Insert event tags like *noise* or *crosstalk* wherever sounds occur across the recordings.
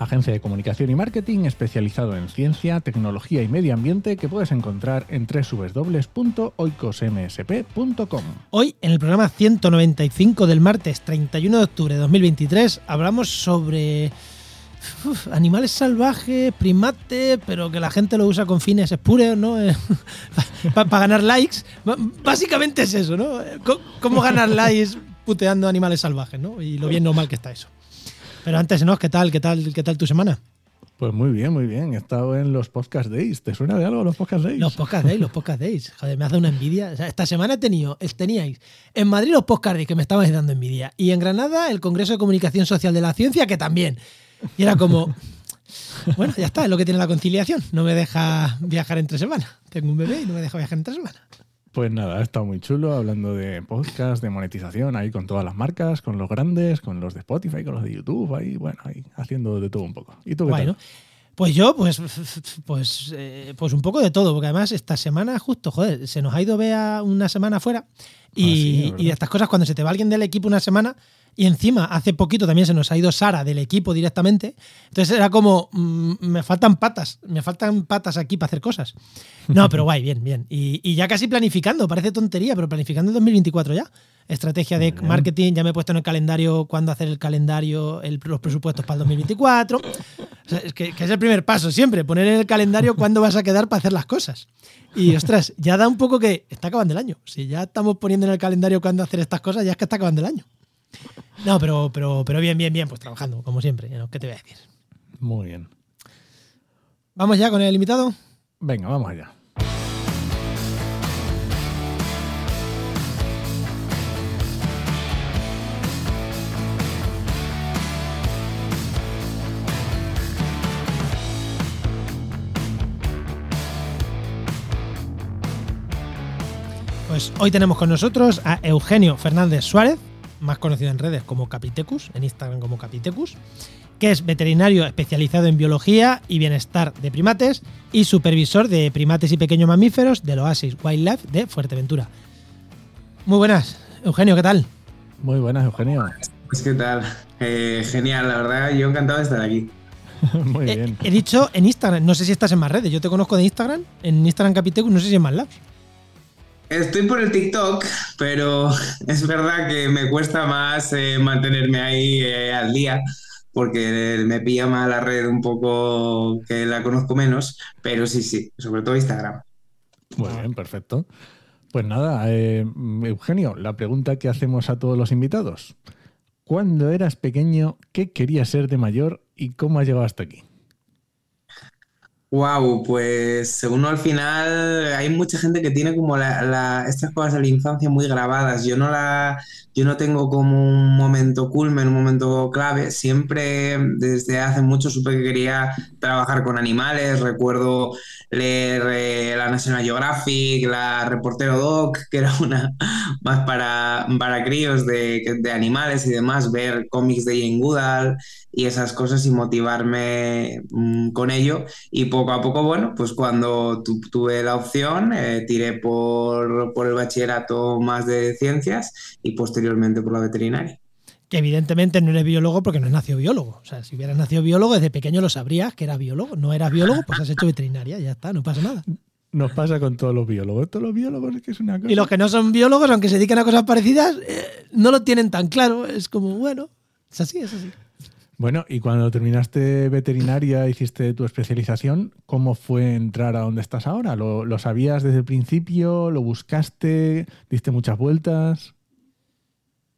Agencia de comunicación y marketing especializado en ciencia, tecnología y medio ambiente que puedes encontrar en www.oicosmsp.com. Hoy, en el programa 195 del martes 31 de octubre de 2023, hablamos sobre animales salvajes, primates, pero que la gente lo usa con fines espurios, ¿no? *laughs* Para ganar likes. Básicamente es eso, ¿no? C- ¿Cómo ganar likes puteando animales salvajes, ¿no? Y lo bien normal que está eso. Pero antes, ¿no? ¿Qué tal? ¿Qué tal? ¿Qué tal tu semana? Pues muy bien, muy bien. He estado en los podcast days. ¿Te suena de algo los podcast days? Los podcast days, los podcast days. *laughs* Joder, me hace una envidia. O sea, esta semana he tenido, teníais en Madrid los podcast days que me estabais dando envidia. Y en Granada el Congreso de Comunicación Social de la Ciencia que también. Y era como, *laughs* bueno, ya está, es lo que tiene la conciliación. No me deja viajar entre semanas. Tengo un bebé y no me deja viajar entre semanas. Pues nada, ha estado muy chulo hablando de podcast, de monetización, ahí con todas las marcas, con los grandes, con los de Spotify, con los de YouTube, ahí, bueno, ahí haciendo de todo un poco. ¿Y tú qué Bueno, tal? pues yo, pues, pues, eh, pues un poco de todo, porque además esta semana justo, joder, se nos ha ido Bea una semana fuera y, Ah, sí, y estas cosas cuando se te va alguien del equipo una semana y encima hace poquito también se nos ha ido Sara del equipo directamente, entonces era como, mm, me faltan patas, me faltan patas aquí para hacer cosas. No, pero *laughs* guay, bien, bien. Y, y ya casi planificando, parece tontería, pero planificando el 2024 ya. Estrategia de marketing, ya me he puesto en el calendario cuándo hacer el calendario, el- los presupuestos para el 2024. O sea, es que, que es el primer paso siempre, poner en el calendario cuándo vas a quedar para hacer las cosas. Y ostras, ya da un poco que está acabando el año. Si ya estamos poniendo en el calendario cuándo hacer estas cosas, ya es que está acabando el año. No, pero, pero, pero bien, bien, bien, pues trabajando, como siempre. ¿no? ¿Qué te voy a decir? Muy bien. Vamos ya con el invitado. Venga, vamos allá. Pues hoy tenemos con nosotros a Eugenio Fernández Suárez, más conocido en redes como Capitecus, en Instagram como Capitecus, que es veterinario especializado en biología y bienestar de primates y supervisor de primates y pequeños mamíferos del Oasis Wildlife de Fuerteventura. Muy buenas, Eugenio, ¿qué tal? Muy buenas, Eugenio. Pues qué tal, Eh, genial, la verdad, yo encantado de estar aquí. *laughs* muy Eh, bien. he dicho en Instagram, no sé si estás en más redes, yo te conozco de Instagram, en Instagram Capitecus, no sé si en más labs. Estoy por el TikTok, pero *laughs* es verdad que me cuesta más eh, mantenerme ahí eh, al día, porque me pilla mal la red un poco que la conozco menos, pero sí, sí, sobre todo Instagram. Muy bien, perfecto. Pues nada, eh, Eugenio, la pregunta que hacemos a todos los invitados. ¿Cuándo eras pequeño, qué querías ser de mayor y cómo has llegado hasta aquí? Wow, pues uno al final hay mucha gente que tiene como la- estas cosas de la infancia muy grabadas. Yo no la, yo no tengo como un momento culmen, un momento clave. Siempre desde hace mucho supe que quería trabajar con animales. Recuerdo leer eh, la National Geographic, la Reportero Doc, *laughs* que era una más para, para críos de, de animales y demás, ver cómics de Jane Goodall y esas cosas y motivarme mm, con ello. Y poco a poco, bueno, pues cuando tu- tuve la opción, eh, tiré por, por el bachillerato más de ciencias y posteriormente por la veterinaria. Que evidentemente no eres biólogo porque no has nacido biólogo. O sea, si hubieras nacido biólogo, desde pequeño lo sabrías que eras biólogo. No eras biólogo, pues has hecho veterinaria, ya está, no pasa nada. Nos pasa con todos los biólogos. Todos los biólogos es que es una cosa. Y los que no son biólogos, aunque se dediquen a cosas parecidas, eh, no lo tienen tan claro. Es como, bueno, es así, es así. Bueno, y cuando terminaste veterinaria, hiciste tu especialización, ¿cómo fue entrar a donde estás ahora? ¿Lo, sabías desde el principio? ¿Lo buscaste? ¿Diste muchas vueltas?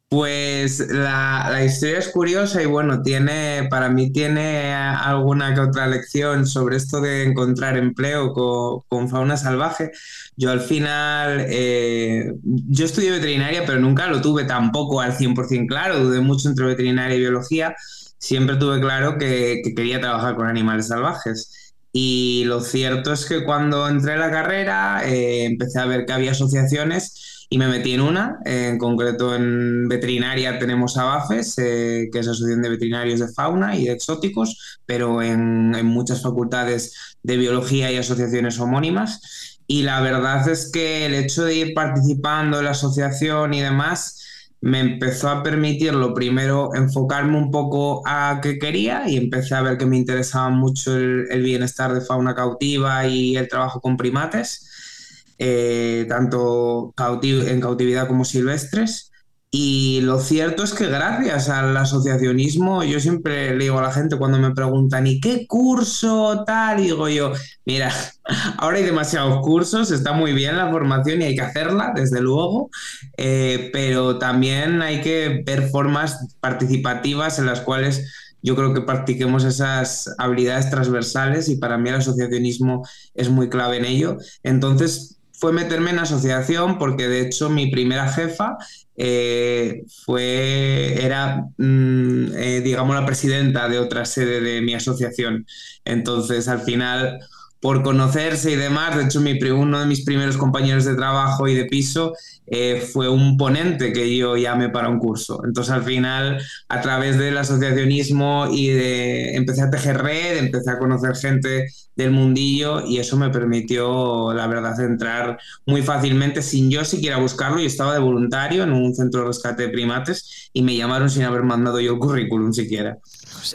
Pues la, historia es curiosa y bueno, tiene, para mí tiene alguna que otra lección sobre esto de encontrar empleo con, con fauna salvaje. Yo al final, eh, yo estudié veterinaria, pero nunca lo tuve tampoco al 100% claro, dudé mucho entre veterinaria y biología. Siempre tuve claro que, que quería trabajar con animales salvajes. Y lo cierto es que cuando entré en la carrera eh, empecé a ver que había asociaciones y me metí en una, en concreto en veterinaria tenemos ABAFES, eh, que es la Asociación de Veterinarios de Fauna y de Exóticos, pero en, en muchas facultades de biología y asociaciones homónimas. Y la verdad es que el hecho de ir participando en la asociación y demás, me empezó a permitir lo primero enfocarme un poco a qué quería y empecé a ver que me interesaba mucho el, bienestar de fauna cautiva y el trabajo con primates, eh, tanto en cautividad como silvestres. Y lo cierto es que gracias al asociacionismo, yo siempre le digo a la gente cuando me preguntan, ¿y qué curso tal? digo yo, mira, *laughs* ahora hay demasiados cursos, está muy bien la formación y hay que hacerla, desde luego, eh, pero también hay que ver formas participativas en las cuales yo creo que practiquemos esas habilidades transversales y para mí el asociacionismo es muy clave en ello. Entonces fue meterme en asociación porque de hecho mi primera jefa eh, fue, era, mm, eh, digamos, la presidenta de otra sede de mi asociación. Entonces, al final, por conocerse y demás, de hecho, mi, uno de mis primeros compañeros de trabajo y de piso eh, fue un ponente que yo llamé para un curso. Entonces, al final, a través del asociacionismo y de empecé a tejer red, empecé a conocer gente del mundillo y eso me permitió, la verdad, entrar muy fácilmente sin yo siquiera buscarlo. Yo estaba de voluntario en un centro de rescate de primates y me llamaron sin haber mandado yo el currículum siquiera.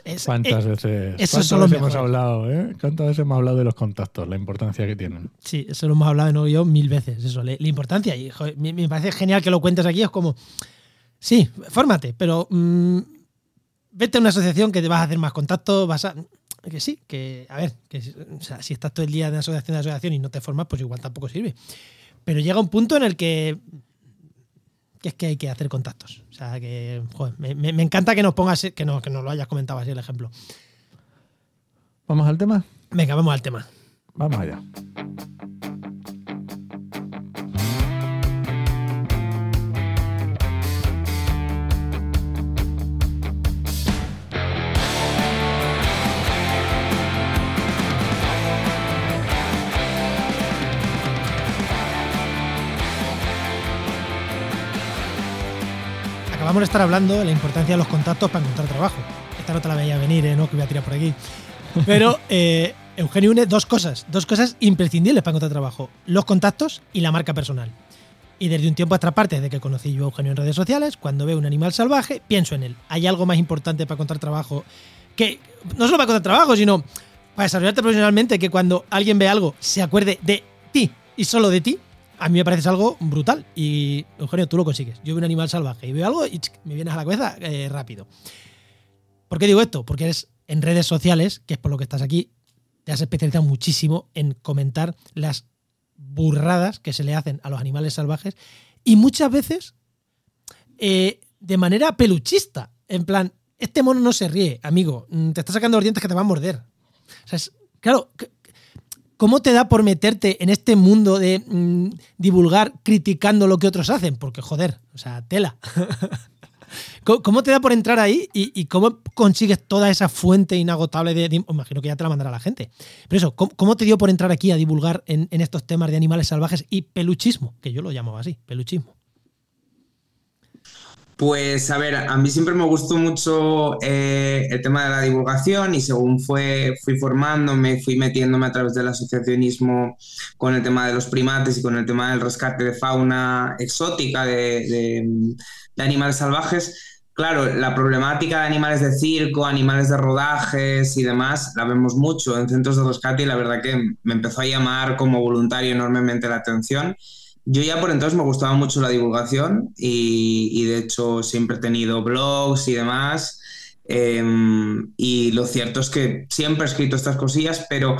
Pues ¿Cuántas eh, veces, eso hemos hablado? Eh? ¿Cuántas veces hemos hablado de los contactos, la importancia que tienen? Sí, eso lo hemos hablado ¿no? yo mil veces, eso, la, importancia. Y me, parece genial que lo cuentes aquí, es como, sí, fórmate, pero mm, vete a una asociación que te vas a hacer más contactos, vas a... Que sí, que, a ver, que si estás todo el día de asociación de asociación y no te formas, pues igual tampoco sirve. Pero llega un punto en el que que es que hay que hacer contactos. O sea, que joder, me, encanta que nos pongas, que no, que nos lo hayas comentado así el ejemplo. ¿Vamos al tema? Venga, vamos al tema. Vamos allá. Vamos a estar hablando de la importancia de los contactos para encontrar trabajo. Esta no te la veía venir, ¿eh? ¿no? Que voy a tirar por aquí. Pero *laughs* eh, Eugenio une dos cosas, dos cosas imprescindibles para encontrar trabajo: los contactos y la marca personal. Y desde un tiempo a esta parte, desde que conocí yo a Eugenio en redes sociales, cuando veo un animal salvaje, pienso en él. ¿Hay algo más importante para encontrar trabajo que no solo para encontrar trabajo, sino para desarrollarte profesionalmente, que cuando alguien ve algo se acuerde de ti y solo de ti? A mí me parece algo brutal. Y, Eugenio, tú lo consigues. Yo veo un animal salvaje y veo algo y me vienes a la cabeza eh, rápido. ¿Por qué digo esto? Porque eres en redes sociales, que es por lo que estás aquí, te has especializado muchísimo en comentar las burradas que se le hacen a los animales salvajes y muchas veces eh, de manera peluchista. En plan, este mono no se ríe, amigo, mm, te está sacando los dientes que te va a morder. O sea, es, claro, ¿Cómo te da por meterte en este mundo de mm, divulgar criticando lo que otros hacen? Porque, joder, o sea, tela. *laughs* ¿Cómo te da por entrar ahí y, cómo consigues toda esa fuente inagotable de, Imagino que ya te la mandará la gente. Pero eso, ¿cómo, te dio por entrar aquí a divulgar en, en, estos temas de animales salvajes y peluchismo? Que yo lo llamaba así, peluchismo. Pues a ver, a mí siempre me gustó mucho eh, el tema de la divulgación y según fue, fui formándome, fui metiéndome a través del asociacionismo con el tema de los primates y con el tema del rescate de fauna exótica, de, animales salvajes. Claro, la problemática de animales de circo, animales de rodajes y demás, la vemos mucho en centros de rescate y la verdad que me empezó a llamar como voluntario enormemente la atención. Yo ya por entonces me gustaba mucho la divulgación y, de hecho siempre he tenido blogs y demás. Em, y lo cierto es que siempre he escrito estas cosillas, pero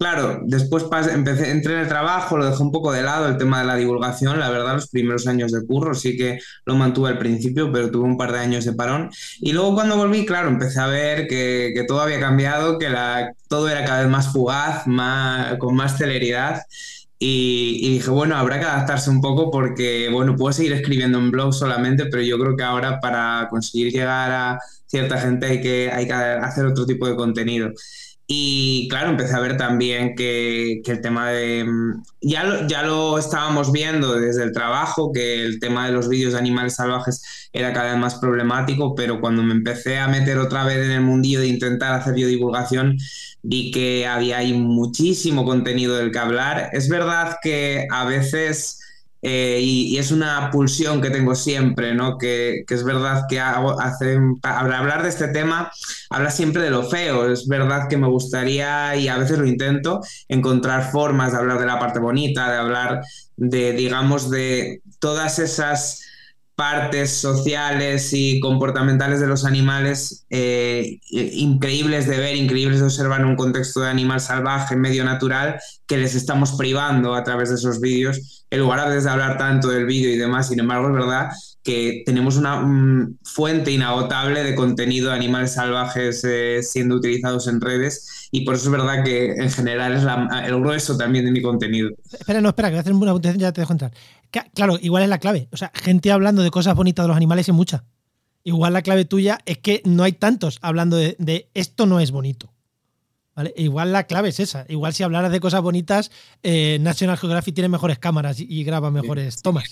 claro, después empecé, entré en el trabajo, lo dejé un poco de lado el tema de la divulgación. La verdad, los primeros años de curro sí que lo mantuve al principio, pero tuve un par de años de parón. Y luego cuando volví, claro, empecé a ver que, que todo había cambiado, que la, todo era cada vez más fugaz, más, con más celeridad. Y, dije, bueno, habrá que adaptarse un poco porque, bueno, puedo seguir escribiendo en blog solamente, pero yo creo que ahora para conseguir llegar a cierta gente hay que, hay que hacer otro tipo de contenido. Y claro, empecé a ver también que, el tema de... Mm, ya ya lo estábamos viendo desde el trabajo, que el tema de los vídeos de animales salvajes era cada vez más problemático, pero cuando me empecé a meter otra vez en el mundillo de intentar hacer biodivulgación, vi que había ahí muchísimo contenido del que hablar. Es verdad que a veces eh, y, es una pulsión que tengo siempre, ¿no? Que, es verdad que hago, hablar de este tema habla siempre de lo feo. Es verdad que me gustaría, y a veces lo intento, encontrar formas de hablar de la parte bonita, de hablar de, digamos, de todas esas partes sociales y comportamentales de los animales eh, increíbles de ver, increíbles de observar en un contexto de animal salvaje, medio natural, que les estamos privando a través de esos vídeos, en lugar de hablar tanto del vídeo y demás. Sin embargo, es verdad que tenemos una mm, fuente inagotable de contenido de animales salvajes eh, siendo utilizados en redes y por eso es verdad que en general es el grueso también de mi contenido. Espera, no, espera, que voy a hacer una ya te dejo entrar. Claro, igual es la clave. O sea, gente hablando de cosas bonitas de los animales es mucha. Igual la clave tuya es que no hay tantos hablando de, esto no es bonito. ¿Vale? Igual la clave es esa. Igual si hablaras de cosas bonitas, eh, National Geographic tiene mejores cámaras y, graba mejores tomas.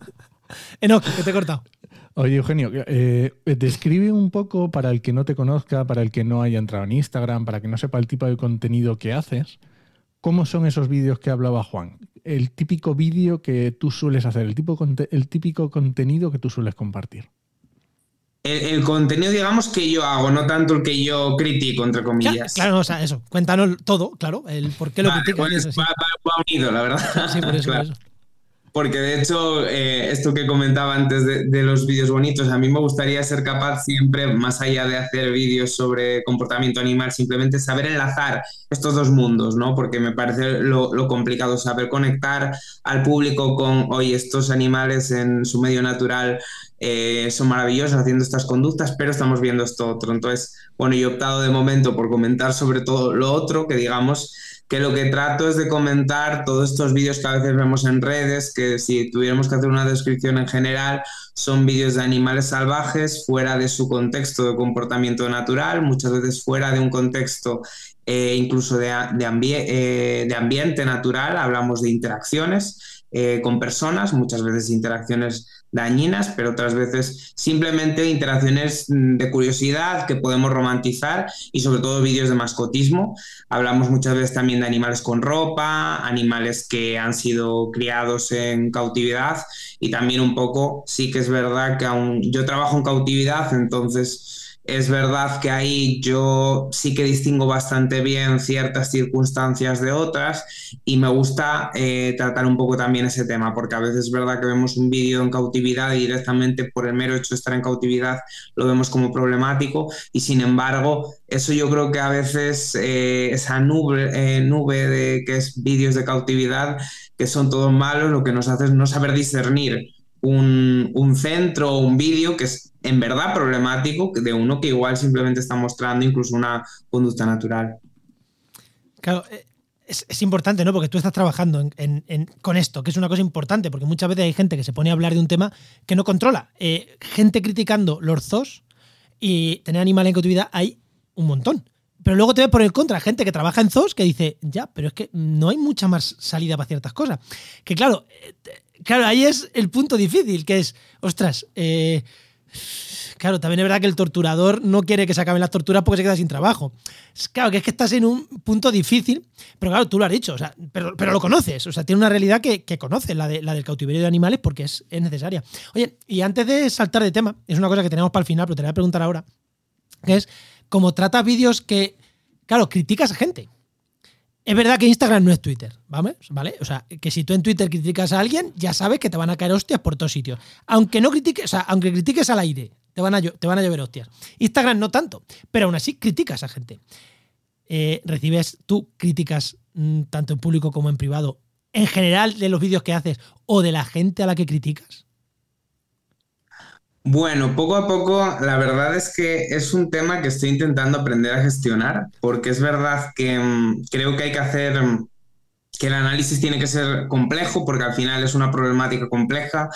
*laughs* Enoch, que te he cortado. Oye, Eugenio, eh, describe un poco para el que no te conozca, para el que no haya entrado en Instagram, para que no sepa el tipo de contenido que haces, ¿cómo son esos vídeos que hablaba Juan? El típico vídeo que tú sueles hacer, el, tipo, el típico contenido que tú sueles compartir. El, contenido, digamos, que yo hago, no tanto el que yo critico, entre comillas. Claro, o sea, eso. Cuéntanos todo, claro, el por qué lo criticas. Pues, va, unido, la verdad. Sí, por eso. *laughs* Por eso porque de hecho, eh, esto que comentaba antes de, los vídeos bonitos, a mí me gustaría ser capaz siempre, más allá de hacer vídeos sobre comportamiento animal, simplemente saber enlazar estos dos mundos, ¿no? Porque me parece lo, complicado saber conectar al público con, hoy estos animales en su medio natural eh, son maravillosos haciendo estas conductas, pero estamos viendo esto otro. Entonces, bueno, yo he optado de momento por comentar sobre todo lo otro, que digamos que lo que trato es de comentar todos estos vídeos que a veces vemos en redes, que si tuviéramos que hacer una descripción en general, son vídeos de animales salvajes fuera de su contexto de comportamiento natural, muchas veces fuera de un contexto eh, incluso de, eh, de, ambiente natural, hablamos de interacciones eh, con personas, muchas veces interacciones dañinas, pero otras veces simplemente interacciones mm, de curiosidad que podemos romantizar y sobre todo vídeos de mascotismo. Hablamos muchas veces también de animales con ropa, animales que han sido criados en cautividad y también un poco, sí que es verdad que aún yo trabajo en cautividad, entonces es verdad que ahí yo sí que distingo bastante bien ciertas circunstancias de otras y me gusta eh, tratar un poco también ese tema, porque a veces es verdad que vemos un vídeo en cautividad y directamente por el mero hecho de estar en cautividad lo vemos como problemático y sin embargo eso yo creo que a veces eh, esa nube, eh, de que es vídeos de cautividad que son todos malos, lo que nos hace es no saber discernir un, un centro un vídeo que es en verdad problemático de uno que igual simplemente está mostrando incluso una conducta natural. Claro, eh, es, importante, ¿no? Porque tú estás trabajando con esto, que es una cosa importante, porque muchas veces hay gente que se pone a hablar de un tema que no controla. Eh, gente criticando los zoos y tener animales en cautividad hay un montón. Pero luego te ves por el contra, gente que trabaja en zoos que dice, ya, pero es que no hay mucha más salida para ciertas cosas. Que claro, eh, claro, ahí es el punto difícil, que es, ostras, eh, Claro, también es verdad que el torturador no quiere que se acaben las torturas porque se queda sin trabajo. Claro, que es que estás en un punto difícil, pero claro, tú lo has dicho, o sea, pero, lo conoces, o sea, tiene una realidad que, que conoces, la, de, la del cautiverio de animales, porque es, necesaria. Oye, y antes de saltar de tema, es una cosa que tenemos para el final, pero te voy a preguntar ahora, que es, como tratas vídeos que, claro, criticas a gente. Es verdad que Instagram no es Twitter, ¿vale? ¿vale? O sea, que si tú en Twitter criticas a alguien, ya sabes que te van a caer hostias por todos sitios. Aunque no critiques, o sea, aunque critiques al aire, te van a, te van a llover hostias. Instagram no tanto, pero aún así criticas a gente. Eh, ¿Recibes tú críticas mm, tanto en público como en privado, en general de los vídeos que haces o de la gente a la que criticas? Bueno, poco a poco, la verdad es que es un tema que estoy intentando aprender a gestionar, porque es verdad que mm, creo que hay que hacer, mm, que el análisis tiene que ser complejo, porque al final es una problemática compleja.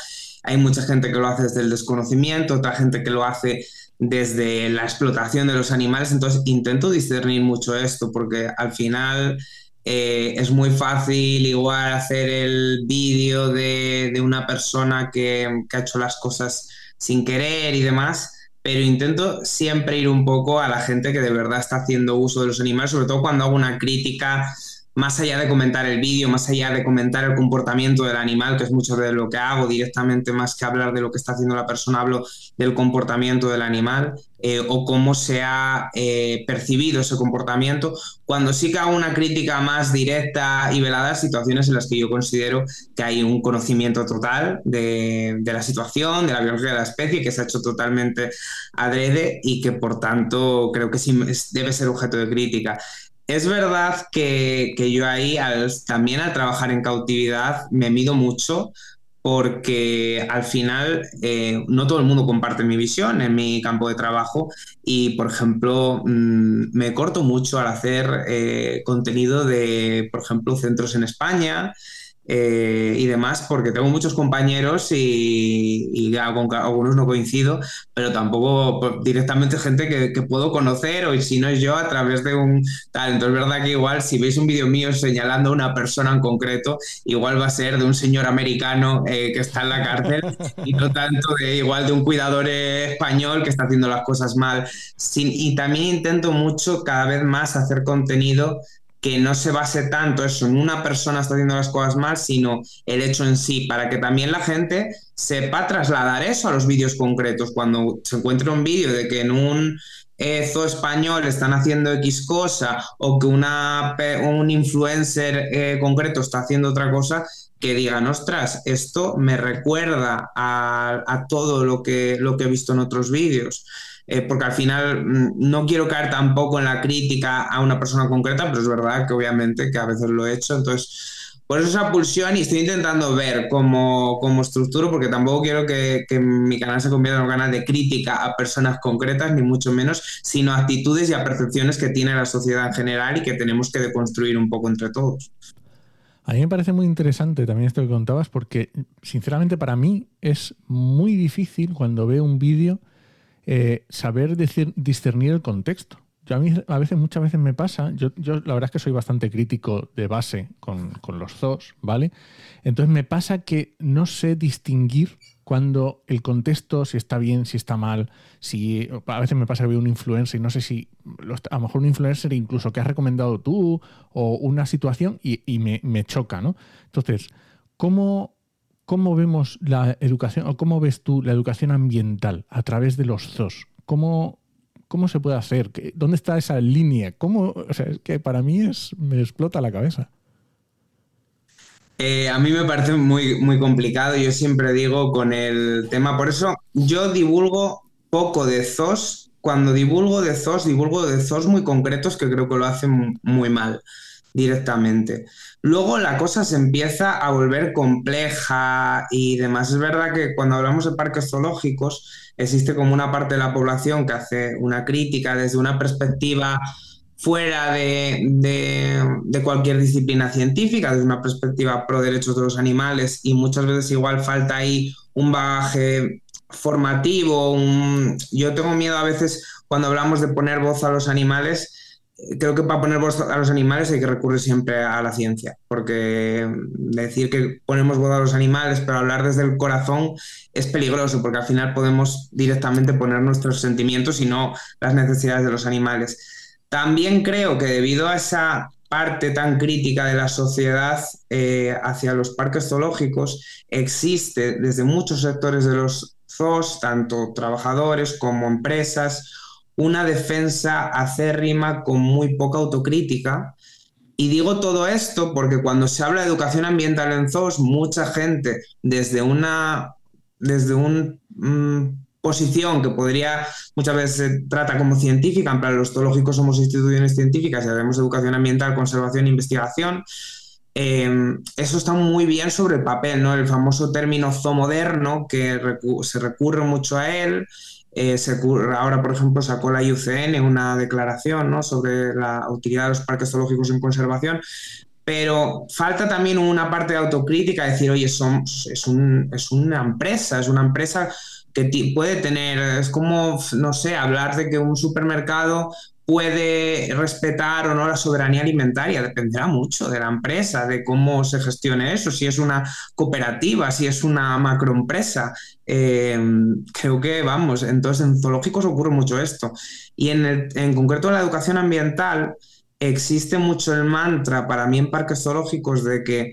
Hay mucha gente que lo hace desde el desconocimiento, otra gente que lo hace desde la explotación de los animales. Entonces intento discernir mucho esto porque al final eh, es muy fácil igual hacer el vídeo de, una persona que, que ha hecho las cosas sin querer y demás pero intento siempre ir un poco a la gente que de verdad está haciendo uso de los animales, sobre todo cuando hago una crítica más allá de comentar el vídeo, más allá de comentar el comportamiento del animal, que es mucho de lo que hago directamente, más que hablar de lo que está haciendo la persona, hablo del comportamiento del animal eh, o cómo se ha eh, percibido ese comportamiento. Cuando sí que hago una crítica más directa y velada, situaciones en las que yo considero que hay un conocimiento total de, de la situación, de la biología de la especie, que se ha hecho totalmente adrede y que por tanto creo que sí debe ser objeto de crítica. Es verdad que, yo ahí, también al trabajar en cautividad, me mido mucho porque al final eh, no todo el mundo comparte mi visión en mi campo de trabajo y, por ejemplo, mm, me corto mucho al hacer eh, contenido de, por ejemplo, centros en España eh, y demás, porque tengo muchos compañeros y, algunos no coincido, pero tampoco pues, directamente gente que, puedo conocer o si no es yo a través de un tal. Entonces es verdad que igual si veis un vídeo mío señalando a una persona en concreto, igual va a ser de un señor americano eh, que está en la cárcel y no tanto de igual de un cuidador español que está haciendo las cosas mal. y también intento mucho cada vez más hacer contenido que no se base tanto eso en una persona está haciendo las cosas mal, sino el hecho en sí, para que también la gente sepa trasladar eso a los vídeos concretos. Cuando se encuentra un vídeo de que en un eh, zoo español están haciendo X cosa o que una, un influencer eh, concreto está haciendo otra cosa, que digan, ostras, esto me recuerda a, a todo lo que, lo que he visto en otros vídeos. Eh, porque al final mm, no quiero caer tampoco en la crítica a una persona concreta, pero es verdad que obviamente que a veces lo he hecho, entonces por eso esa pulsión y estoy intentando ver cómo, cómo estructuro, porque tampoco quiero que, que, mi canal se convierta en un canal de crítica a personas concretas, ni mucho menos, sino actitudes y a percepciones que tiene la sociedad en general y que tenemos que deconstruir un poco entre todos. A mí me parece muy interesante también esto que contabas, porque sinceramente para mí es muy difícil cuando veo un vídeo eh, saber discernir el contexto. Yo a mí a veces, muchas veces me pasa, yo, la verdad es que soy bastante crítico de base con, los zoos, ¿vale? Entonces me pasa que no sé distinguir cuando el contexto, si está bien, si está mal, si a veces me pasa que veo un influencer y no sé si a lo mejor un influencer incluso que has recomendado tú o una situación y, me, me, choca, ¿no? Entonces, ¿cómo, ¿Cómo vemos la educación o cómo ves tú la educación ambiental a través de los zoos? ¿Cómo, cómo se puede hacer? ¿Dónde está esa línea? ¿Cómo, o sea, es que para mí es, me explota la cabeza. Eh, a mí me parece muy, muy complicado. Yo siempre digo con el tema, por eso yo divulgo poco de zoos. Cuando divulgo de zoos, divulgo de zoos muy concretos que creo que lo hacen muy mal directamente. Luego la cosa se empieza a volver compleja y demás. Es verdad que cuando hablamos de parques zoológicos existe como una parte de la población que hace una crítica desde una perspectiva fuera de, cualquier disciplina científica, desde una perspectiva pro derechos de los animales y muchas veces igual falta ahí un bagaje formativo. Yo tengo miedo a veces cuando hablamos de poner voz a los animales creo que para poner voz a los animales hay que recurrir siempre a la ciencia, porque decir que ponemos voz a los animales, pero hablar desde el corazón es peligroso, porque al final podemos directamente poner nuestros sentimientos y no las necesidades de los animales. También creo que debido a esa parte tan crítica de la sociedad eh, hacia los parques zoológicos, existe desde muchos sectores de los zoos, tanto trabajadores como empresas, una defensa acérrima con muy poca autocrítica. Y digo todo esto porque cuando se habla de educación ambiental en zoos, mucha gente desde una desde una mm, posición que podría muchas veces se trata como científica, en plan los zoológicos somos instituciones científicas y hacemos educación ambiental, conservación e investigación, em, eso está muy bien sobre el papel, ¿no? El famoso término zoomoderno, que se recurre mucho a él, eh, ahora, por ejemplo, sacó la IUCN una declaración sobre la utilidad de los parques zoológicos en conservación, pero falta también una parte de autocrítica, decir, oye, un, es una empresa, es una empresa que puede tener, es como, no sé, hablar de que un supermercado puede respetar o no la soberanía alimentaria. Dependerá mucho de la empresa, de cómo se gestione eso, si es una cooperativa, si es una macroempresa. Eh, creo que, vamos, entonces en zoológicos ocurre mucho esto. Y en, en concreto en la educación ambiental existe mucho el mantra para mí en parques zoológicos de que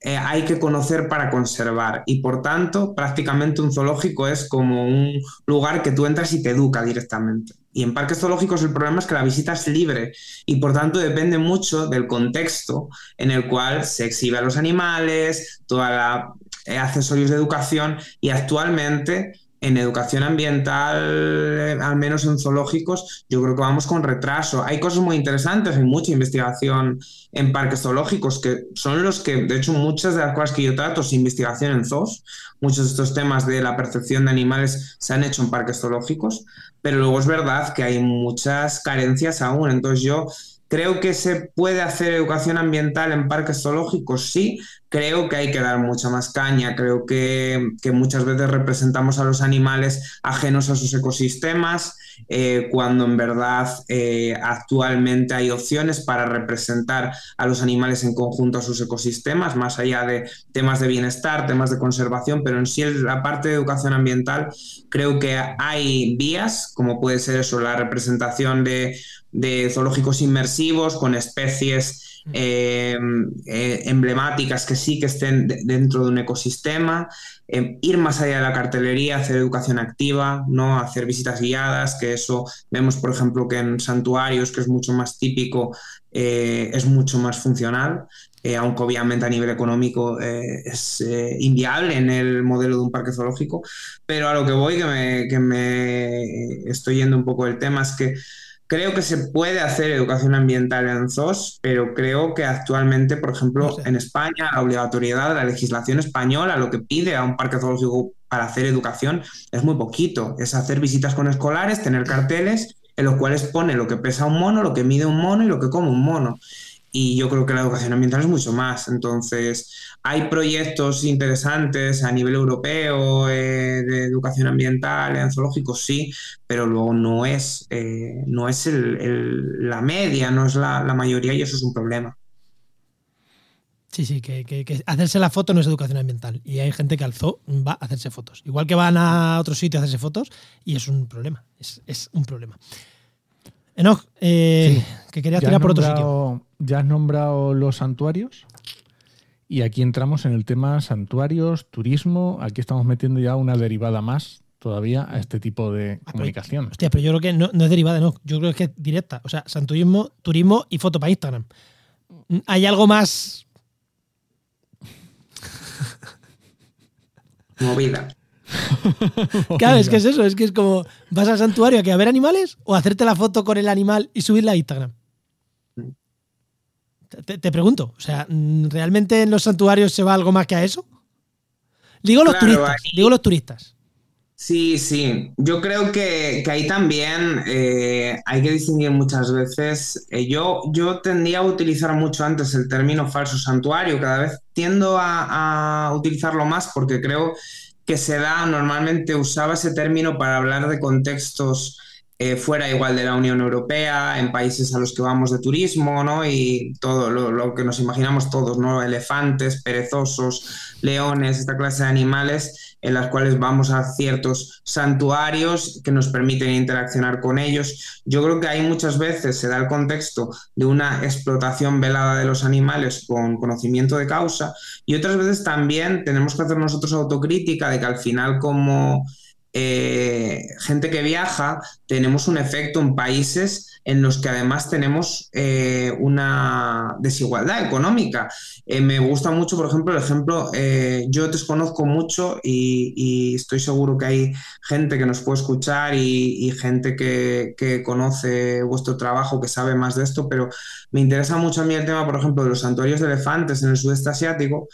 eh, hay que conocer para conservar y por tanto prácticamente un zoológico es como un lugar que tú entras y te educa directamente. Y en parques zoológicos el problema es que la visita es libre y por tanto depende mucho del contexto en el cual se exhibe a los animales, toda la eh, accesorios de educación y actualmente en educación ambiental, eh, al menos en zoológicos, yo creo que vamos con retraso. Hay cosas muy interesantes, hay mucha investigación en parques zoológicos, que son los que, de hecho, muchas de las cosas que yo trato es investigación en zoos. Muchos de estos temas de la percepción de animales se han hecho en parques zoológicos, pero luego es verdad que hay muchas carencias aún. Entonces yo Creo que se puede hacer educación ambiental en parques zoológicos, sí. Creo que hay que dar mucha más caña. Creo que, muchas veces representamos a los animales ajenos a sus ecosistemas, eh, cuando en verdad eh, actualmente hay opciones para representar a los animales en conjunto a sus ecosistemas, más allá de temas de bienestar, temas de conservación, pero en sí la parte de educación ambiental creo que hay vías, como puede ser eso, la representación de de zoológicos inmersivos con especies eh, eh, emblemáticas que sí que estén dentro de un ecosistema, eh, ir más allá de la cartelería, hacer educación activa, ¿no? hacer visitas guiadas, que eso vemos, por ejemplo, que en santuarios, que es mucho más típico, es mucho más funcional. aunque obviamente a nivel económico es inviable en el modelo de un parque zoológico, pero a lo que voy, que me, que me estoy yendo un poco del tema, es que Creo que se puede hacer educación ambiental en ZOS, pero creo que actualmente, por ejemplo, en España, la obligatoriedad de la legislación española, lo que pide a un parque zoológico para hacer educación es muy poquito. Es hacer visitas con escolares, tener carteles en los cuales pone lo que pesa un mono, lo que mide un mono y lo que come un mono y yo creo que la educación ambiental es mucho más. Entonces, hay proyectos interesantes a nivel europeo eh, de educación ambiental en zoológicos, sí, pero luego no es, eh, no es la media, no es la, mayoría y eso es un problema. Sí, sí, que, hacerse la foto no es educación ambiental. Y hay gente que al zoo va a hacerse fotos. Igual que van a otro sitio a hacerse fotos y es un problema. Es, es un problema. Enoch, eh, que quería tirar por otro sitio. Ya has nombrado los santuarios. Y aquí entramos en el tema santuarios, turismo. Aquí estamos metiendo ya una derivada más todavía a este tipo de ah, comunicación. hostia, pero yo creo que no, es derivada, no. Yo creo que es directa. O sea, santurismo, turismo y foto para Instagram. ¿Hay algo más? *laughs* Movida. *laughs* claro, es que es eso, es que es como, ¿vas al santuario a, que a ver animales o a hacerte la foto con el animal y subirla a Instagram? Te, pregunto, o sea, ¿realmente en los santuarios se va algo más que a eso? Digo los turistas, digo los turistas. Sí, sí. Yo creo que, ahí también eh, hay que distinguir muchas veces. Eh, yo, yo tendía a utilizar mucho antes el término falso santuario. Cada vez tiendo a, a utilizarlo más porque creo que se da, normalmente usaba ese término para hablar de contextos eh, fuera igual de la Unión Europea, en países a los que vamos de turismo, ¿no? Y todo lo, que nos imaginamos todos, ¿no? Elefantes, perezosos, leones, esta clase de animales en las cuales vamos a ciertos santuarios que nos permiten interaccionar con ellos. Yo creo que ahí muchas veces se da el contexto de una explotación velada de los animales con conocimiento de causa y otras veces también tenemos que hacer nosotros autocrítica de que al final como eh, gente que viaja, tenemos un efecto en países en los que además tenemos eh, una desigualdad económica. Eh, me gusta mucho, por ejemplo, el ejemplo, yo desconozco mucho y, estoy seguro que hay gente que nos puede escuchar y, gente que, que, conoce vuestro trabajo, que sabe más de esto, pero me interesa mucho a mí el tema, por ejemplo, de los santuarios de elefantes en el sudeste asiático,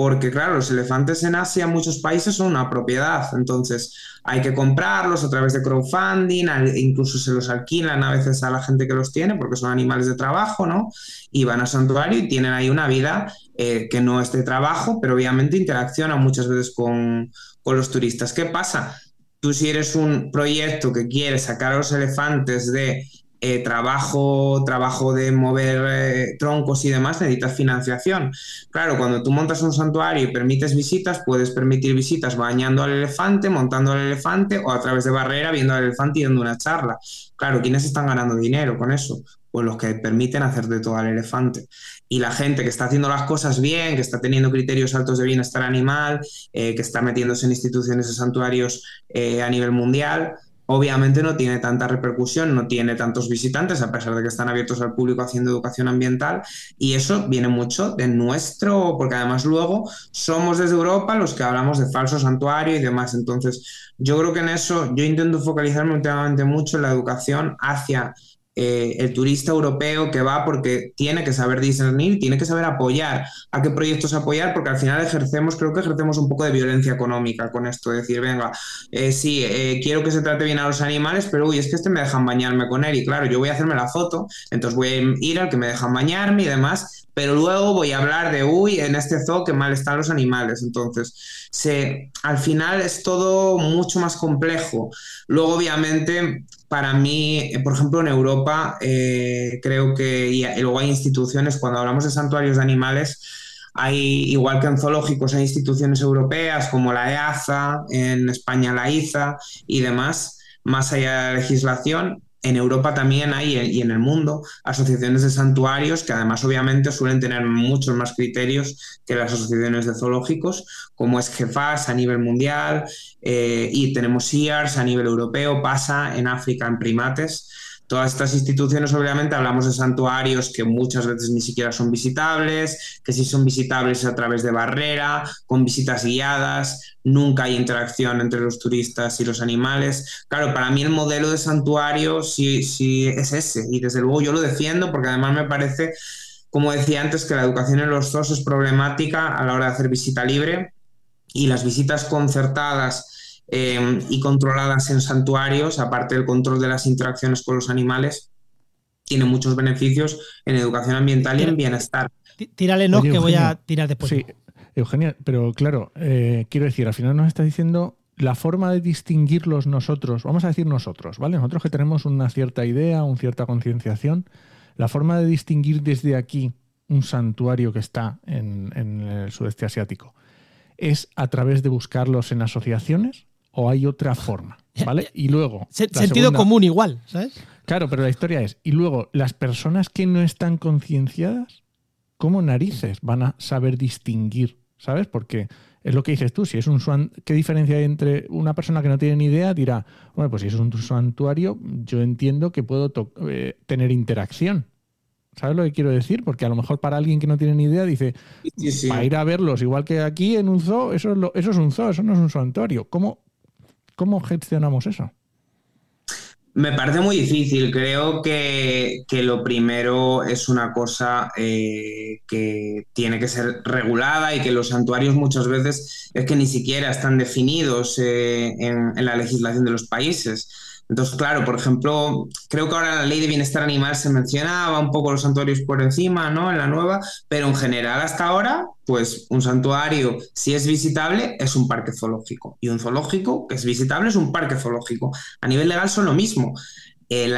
porque claro, los elefantes en Asia, muchos países son una propiedad, entonces hay que comprarlos a través de crowdfunding, incluso se los alquilan a veces a la gente que los tiene, porque son animales de trabajo, ¿no? Y van al santuario y tienen ahí una vida eh, que no es de trabajo, pero obviamente interaccionan muchas veces con, con los turistas. ¿Qué pasa? Tú si eres un proyecto que quiere sacar a los elefantes de eh, trabajo, trabajo de mover eh, troncos y demás, necesitas financiación. Claro, cuando tú montas un santuario y permites visitas, puedes permitir visitas bañando al elefante, montando al elefante o a través de barrera viendo al elefante y dando una charla. Claro, ¿quiénes están ganando dinero con eso? Pues los que permiten hacer de todo al elefante. Y la gente que está haciendo las cosas bien, que está teniendo criterios altos de bienestar animal, eh, que está metiéndose en instituciones de santuarios a nivel mundial, obviamente no tiene tanta repercusión, no tiene tantos visitantes, a pesar de que están abiertos al público haciendo educación ambiental, y eso viene mucho de nuestro, porque además luego somos desde Europa los que hablamos de falso santuario y demás. Entonces, yo creo que en eso yo intento focalizarme últimamente mucho en la educación hacia eh, el turista europeo que va porque tiene que saber discernir, tiene que saber apoyar a qué proyectos apoyar, porque al final ejercemos, creo que ejercemos un poco de violencia económica con esto, decir, venga, eh, sí, eh, quiero que se trate bien a los animales, pero uy, es que este me dejan bañarme con él y claro, yo voy a hacerme la foto, entonces voy a ir al que me dejan bañarme y demás, pero luego voy a hablar de, uy, en este zoo que mal están los animales. Entonces, se, al final es todo mucho más complejo. Luego, obviamente, para mí, por ejemplo, en Europa, eh, creo que, y, luego hay instituciones, cuando hablamos de santuarios de animales, hay, igual que en zoológicos, hay instituciones europeas como la EAZA, en España la IZA y demás, más allá de la legislación, en Europa también hay y en el mundo asociaciones de santuarios que además obviamente suelen tener muchos más criterios que las asociaciones de zoológicos, como es GEFAS a nivel mundial eh, y tenemos IARS a nivel europeo, pasa en África en primates todas estas instituciones, obviamente, hablamos de santuarios que muchas veces ni siquiera son visitables, que si son visitables a través de barrera, con visitas guiadas, nunca hay interacción entre los turistas y los animales. Claro, para mí el modelo de santuario sí, sí es ese, y desde luego yo lo defiendo porque además me parece, como decía antes, que la educación en los zoos es problemática a la hora de hacer visita libre y las visitas concertadas Em, y controladas en santuarios, aparte del control de las interacciones con los animales, tiene muchos beneficios en educación ambiental y en bienestar. Tírale no, que voy a tirar después. Sí, Eugenia, pero claro, eh, quiero decir, al final nos está diciendo la forma de distinguirlos nosotros, vamos a decir nosotros, ¿vale? Nosotros que tenemos una cierta idea, una cierta concienciación, la forma de distinguir desde aquí un santuario que está en, en el sudeste asiático es a través de buscarlos en asociaciones o hay otra forma, *laughs* ¿vale? Y luego... sentido común igual, ¿sabes? Claro, pero la historia es, y luego, las personas que no están concienciadas, ¿cómo narices van a saber distinguir? ¿Sabes? Porque es lo que dices tú, si es un ¿qué diferencia hay entre una persona que no tiene ni idea? Dirá, bueno, pues si es un santuario, yo entiendo que puedo eh, tener interacción. ¿Sabes lo que quiero decir? Porque a lo mejor para alguien que no tiene ni idea dice, para ir a verlos, igual que aquí en un zoo, eso es, eso es un zoo, eso no es un santuario. ¿Cómo, ¿Cómo gestionamos eso? Me parece muy difícil. Creo que, lo primero es una cosa eh, que tiene que ser regulada y que los santuarios muchas veces es que ni siquiera están definidos eh, en la legislación de los países. Entonces, claro, por ejemplo, creo que ahora la ley de bienestar animal se mencionaba un poco los santuarios por encima, ¿no? En la nueva, pero en general hasta ahora, pues un santuario, si es visitable, es un parque zoológico. Y un zoológico que es visitable es un parque zoológico. A nivel legal son lo mismo. Eh,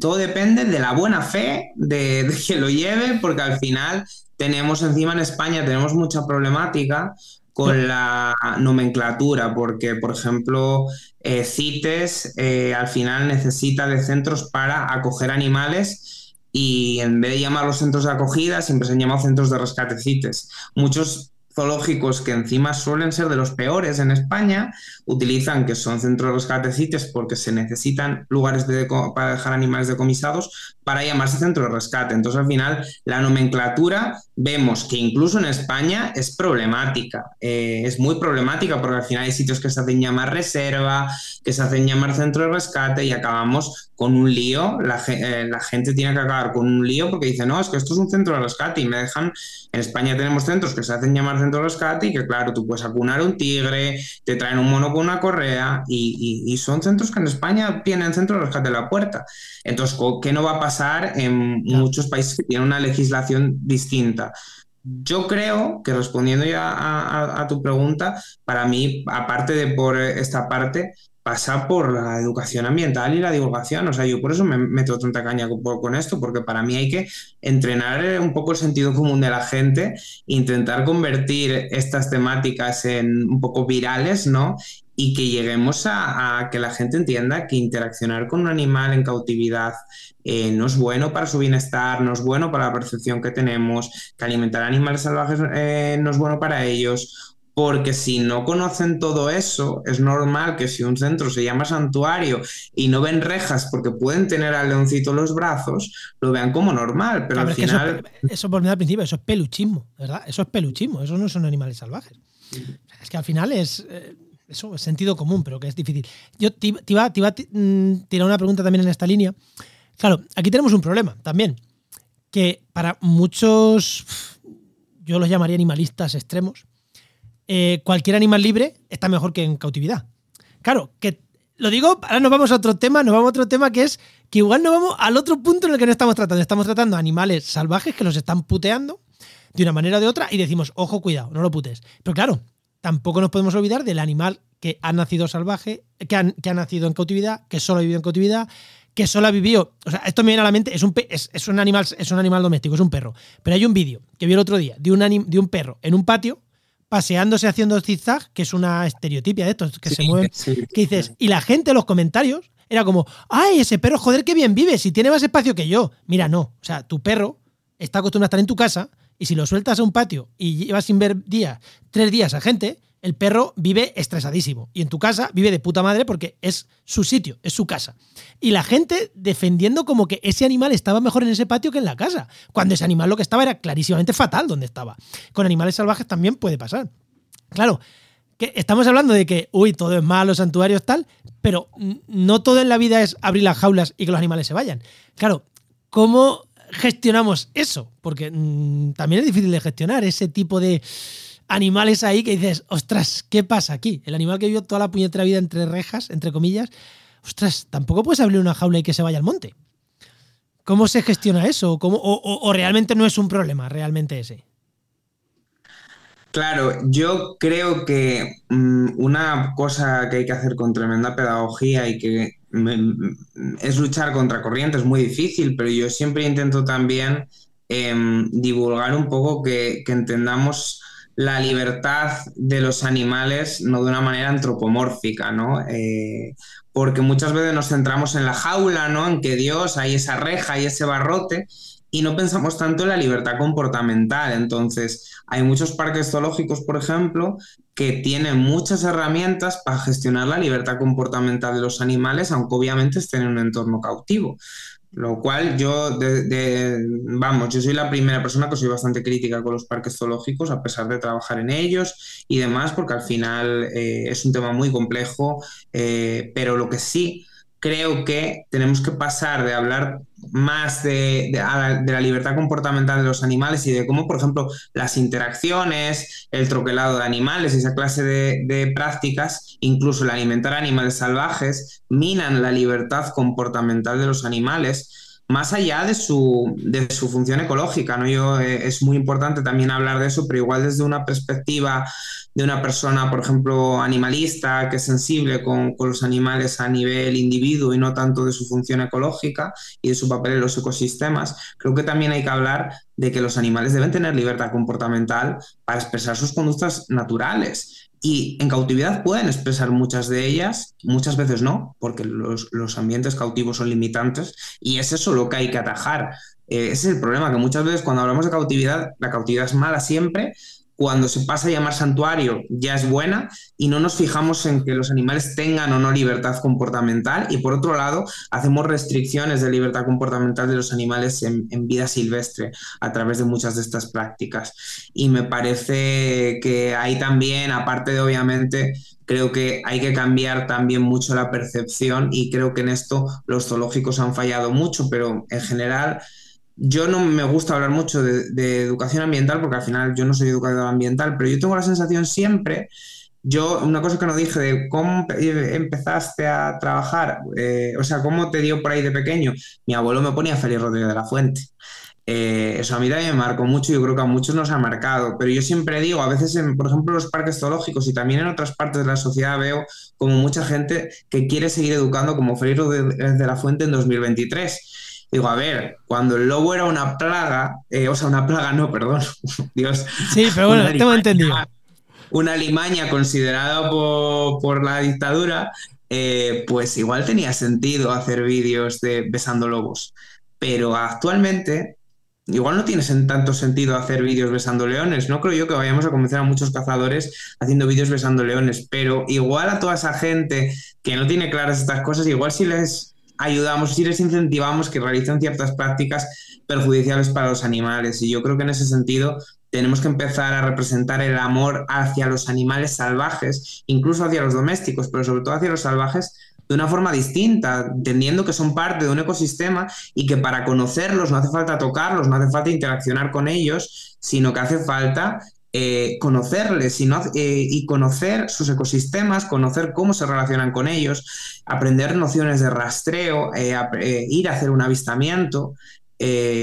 todo depende de la buena fe de, *laughs* de quien lo lleve, porque al final tenemos encima en España, tenemos mucha problemática con la nomenclatura, porque, por ejemplo, eh, CITES eh, al final necesita de centros para acoger animales y en vez de llamarlos centros de acogida, siempre se han llamado centros de rescate CITES. Muchos que encima suelen ser de los peores en España, utilizan que son centros de rescate CITES porque se necesitan lugares para dejar animales decomisados para llamarse centro de rescate. Entonces al final la nomenclatura vemos que incluso en España es problemática, eh, es muy problemática porque al final hay sitios que se hacen llamar reserva, que se hacen llamar centro de rescate y acabamos con un lío, la, eh, la, gente tiene que acabar con un lío porque dice, no, es que esto es un centro de rescate y me dejan, en España tenemos centros que se hacen llamar centro de rescate y que claro, tú puedes acunar un tigre, te traen un mono con una correa y, y, son centros que en España tienen centro de rescate en la puerta. Entonces, ¿qué no va a pasar en muchos países que tienen una legislación distinta? Yo creo que respondiendo ya a, a, tu pregunta, para mí, aparte de por esta parte, pasa por la educación ambiental y la divulgación. O sea, yo por eso me meto tanta caña con, esto, porque para mí hay que entrenar un poco el sentido común de la gente, intentar convertir estas temáticas en un poco virales, ¿no? Y que lleguemos a, que la gente entienda que interaccionar con un animal en cautividad eh, no es bueno para su bienestar, no es bueno para la percepción que tenemos, que alimentar animales salvajes eh, no es bueno para ellos porque si no conocen todo eso, es normal que si un centro se llama santuario y no ven rejas porque pueden tener al leoncito en los brazos, lo vean como normal, pero al final... eso, por mí al principio, eso es peluchismo, ¿verdad? Eso es peluchismo, eso no son animales salvajes. Es que al final es... Eh, eso es sentido común, pero que es difícil. Yo te, iba, a mm, tirar una pregunta también en esta línea. Claro, aquí tenemos un problema también, que para muchos, yo los llamaría animalistas extremos, eh, cualquier animal libre está mejor que en cautividad. Claro, que lo digo, ahora nos vamos a otro tema, nos vamos a otro tema que es que igual nos vamos al otro punto en el que no estamos tratando. Estamos tratando animales salvajes que los están puteando de una manera o de otra y decimos, ojo, cuidado, no lo putes. Pero claro, tampoco nos podemos olvidar del animal que ha nacido salvaje, que ha, nacido en cautividad, que solo ha vivido en cautividad, que solo ha vivido. O sea, esto me viene a la mente, es un, es, un, animal, es un animal doméstico, es un perro. Pero hay un vídeo que vi el otro día de un perro en un patio paseándose haciendo zigzag, que es una estereotipia de estos que se mueven, *laughs* que dices, y la gente en los comentarios era como, ay, ese perro, joder, qué bien vive, si tiene más espacio que yo. Mira, no, o sea, tu perro está acostumbrado a estar en tu casa y si lo sueltas a un patio y llevas sin ver días, tres días a gente, el perro vive estresadísimo. Y en tu casa vive de puta madre porque es su sitio, es su casa. Y la gente defendiendo como que ese animal estaba mejor en ese patio que en la casa. Cuando ese animal lo que estaba era clarísimamente fatal donde estaba. Con animales salvajes también puede pasar. Claro, que estamos hablando de que, uy, todo es malo, santuarios tal, pero no todo en la vida es abrir las jaulas y que los animales se vayan. Claro, ¿cómo gestionamos eso? Porque mm, también es difícil de gestionar ese tipo de animales ahí que dices, ostras, ¿qué pasa aquí? El animal que vivió toda la puñetera vida entre rejas, entre comillas, ostras, tampoco puedes abrir una jaula y que se vaya al monte. ¿Cómo se gestiona eso? ¿Cómo, o, realmente no es un problema, realmente ese? Claro, yo creo que mm, una cosa que hay que hacer con tremenda pedagogía y que es luchar contra corriente, es muy difícil, pero yo siempre intento también em, divulgar un poco que entendamos la libertad de los animales no de una manera antropomórfica, ¿no? Eh, porque muchas veces nos centramos en la jaula, ¿no? En que Dios hay esa reja y ese barrote y no pensamos tanto en la libertad comportamental. Entonces, hay muchos parques zoológicos, por ejemplo, que tienen muchas herramientas para gestionar la libertad comportamental de los animales, aunque obviamente estén en un entorno cautivo. Lo cual yo, vamos, yo soy la primera persona que soy bastante crítica con los parques zoológicos, a pesar de trabajar en ellos y demás, porque al final eh, es un tema muy complejo, eh, pero lo que sí creo que tenemos que pasar de hablar más de, la, libertad comportamental de los animales y de cómo, por ejemplo, las interacciones, el troquelado de animales, esa clase de, prácticas, incluso el alimentar animales salvajes, minan la libertad comportamental de los animales más allá de su, de su función ecológica. ¿no? Yo, eh, es muy importante también hablar de eso, pero igual desde una perspectiva de una persona, por ejemplo, animalista, que es sensible con, los animales a nivel individuo y no tanto de su función ecológica y de su papel en los ecosistemas, creo que también hay que hablar de que los animales deben tener libertad comportamental para expresar sus conductas naturales. Y en cautividad pueden expresar muchas de ellas, muchas veces no, porque los, ambientes cautivos son limitantes y es eso lo que hay que atajar. Eh, ese es el problema, que muchas veces cuando hablamos de cautividad, la cautividad es mala siempre, cuando se pasa a llamar santuario ya es buena y no nos fijamos en que los animales tengan o no libertad comportamental y por otro lado hacemos restricciones de libertad comportamental de los animales en, vida silvestre a través de muchas de estas prácticas. Y me parece que ahí también, aparte de obviamente creo que hay que cambiar también mucho la percepción y creo que en esto los zoológicos han fallado mucho, pero en general yo no me gusta hablar mucho de, educación ambiental porque al final yo no soy educador ambiental, pero yo tengo la sensación siempre, yo una cosa que no dije de cómo empezaste a trabajar, eh, o sea, cómo te dio por ahí de pequeño, mi abuelo me ponía Félix Rodríguez de la Fuente. Eh, eso a mí también me marcó mucho, yo creo que a muchos nos ha marcado, pero yo siempre digo, a veces, en, por ejemplo, los parques zoológicos y también en otras partes de la sociedad veo como mucha gente que quiere seguir educando como Félix Rodríguez de la Fuente en 2023 Digo, a ver, cuando el lobo era una plaga, eh, o sea, una plaga, no, perdón, *laughs* Dios. Sí, pero bueno, tengo entendido. Una limaña considerada por, la dictadura, eh, pues igual tenía sentido hacer vídeos de besando lobos. Pero actualmente, igual no tiene tanto sentido hacer vídeos besando leones. No creo yo que vayamos a convencer a muchos cazadores haciendo vídeos besando leones, pero igual a toda esa gente que no tiene claras estas cosas, igual si les ayudamos y les incentivamos que realicen ciertas prácticas perjudiciales para los animales. Y yo creo que en ese sentido tenemos que empezar a representar el amor hacia los animales salvajes, incluso hacia los domésticos, pero sobre todo hacia los salvajes de una forma distinta, entendiendo que son parte de un ecosistema y que para conocerlos no hace falta tocarlos, no hace falta interaccionar con ellos, sino que hace falta eh, conocerles eh, y conocer sus ecosistemas, conocer cómo se relacionan con ellos, aprender nociones de rastreo, eh, ir a hacer un avistamiento.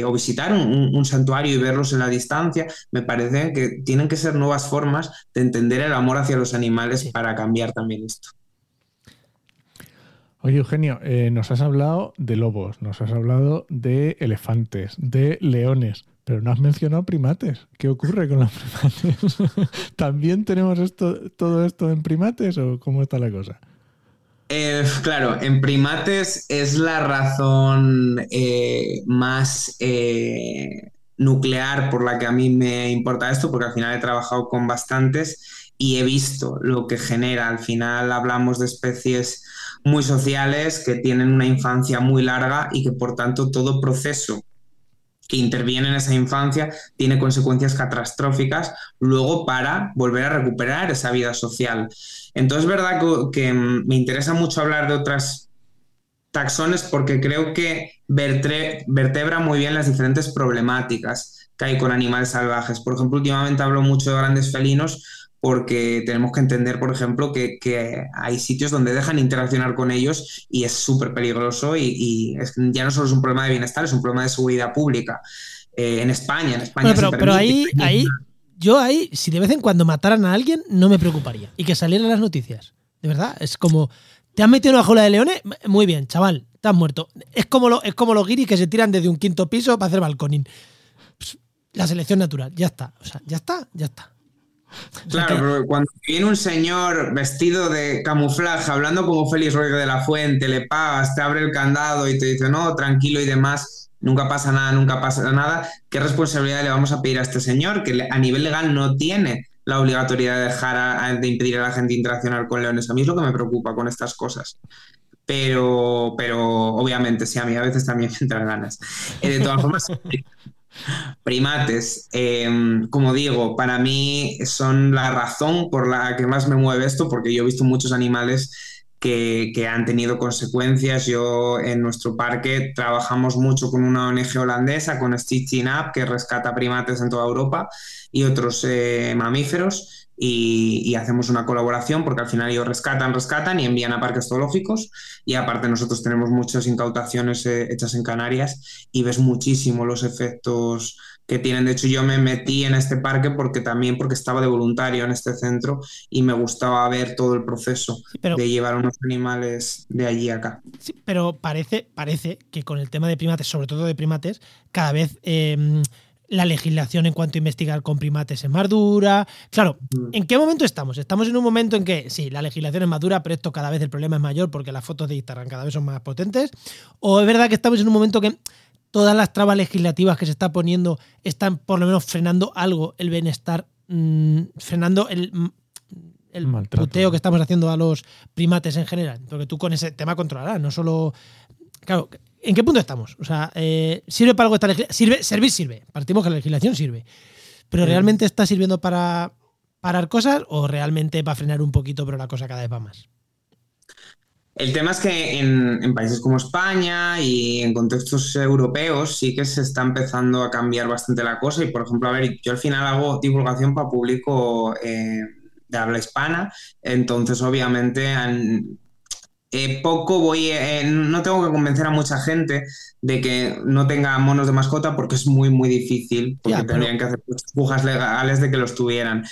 o visitar un, santuario y verlos en la distancia, me parece que tienen que ser nuevas formas de entender el amor hacia los animales para cambiar también esto. Oye, Eugenio, nos has hablado de lobos, nos has hablado de elefantes, de leones. Pero no has mencionado primates. ¿Qué ocurre con los primates? *laughs* ¿También tenemos esto, todo esto en primates o cómo está la cosa? Eh, claro, en primates es la razón eh, más eh, nuclear por la que a mí me importa esto, porque al final he trabajado con bastantes y he visto lo que genera. Al final hablamos de especies muy sociales que tienen una infancia muy larga y que por tanto todo proceso que interviene en esa infancia tiene consecuencias catastróficas luego para volver a recuperar esa vida social. Entonces es verdad que, me interesa mucho hablar de otras taxones porque creo que vertebra muy bien las diferentes problemáticas que hay con animales salvajes. Por ejemplo, últimamente hablo mucho de grandes felinos porque tenemos que entender, por ejemplo, que, hay sitios donde dejan interaccionar con ellos y es súper peligroso y, ya no solo es un problema de bienestar, es un problema de seguridad pública. Eh, en España, en España. pero, ahí, ahí, yo ahí, si de vez en cuando mataran a alguien, no me preocuparía. Y que salieran las noticias. De verdad, es como, ¿te has metido en una jaula de leones? Muy bien, chaval, te has muerto. Es como, lo, es como los guiris que se tiran desde un quinto piso para hacer balconing. la selección natural, ya está. O sea, ya está, ya está. Claro, pero cuando viene un señor vestido de camuflaje, hablando como Félix Rodríguez de la Fuente, le pagas, te abre el candado y te dice, no, tranquilo y demás, nunca pasa nada, nunca pasa nada, ¿qué responsabilidad le vamos a pedir a este señor que a nivel legal no tiene la obligatoriedad de dejar de impedir a la gente interaccionar con leones? A mí es lo que me preocupa con estas cosas. Pero, pero obviamente, sí, a mí a veces también *laughs* me entran ganas. Eh, de todas formas, Primates, em, como digo, para mí son la razón por la que más me mueve esto, porque yo he visto muchos animales que, han tenido consecuencias. Yo en nuestro parque trabajamos mucho con una ONG holandesa, con Stitching Up, que rescata primates en toda Europa y otros eh, mamíferos y, hacemos una colaboración porque al final ellos rescatan, rescatan y envían a parques zoológicos y aparte nosotros tenemos muchas incautaciones eh, hechas en Canarias y ves muchísimo los efectos que tienen. De hecho yo me metí en este parque porque también porque estaba de voluntario en este centro y me gustaba ver todo el proceso de llevar unos animales de allí acá. Sí, pero parece, parece que con el tema de primates, sobre todo de primates, cada vez... Eh, la legislación en cuanto a investigar con primates es más dura. Claro, mm. ¿en qué momento estamos? Estamos en un momento en que sí, la legislación es más dura, pero esto cada vez el problema es mayor porque las fotos de Instagram cada vez son más potentes. ¿O es verdad que estamos en un momento que todas las trabas legislativas que se está poniendo están por lo menos frenando algo el bienestar mm, frenando el, el puteo que estamos haciendo a los primates en general. Porque tú con ese tema controlarás, no solo. Claro, ¿en qué punto estamos? O sea, eh, ¿sirve para algo esta legislación? Sirve, servir sirve. Partimos que la legislación sirve. Pero ¿realmente está sirviendo para parar cosas o realmente para frenar un poquito, pero la cosa cada vez va más? El tema es que en, países como España y en contextos europeos sí que se está empezando a cambiar bastante la cosa. Y por ejemplo, a ver, yo al final hago divulgación para público eh, de habla hispana, entonces obviamente eh, poco voy, eh, no tengo que convencer a mucha gente de que no tenga monos de mascota porque es muy, muy difícil, porque tendrían que hacer pujas legales de que los tuvieran.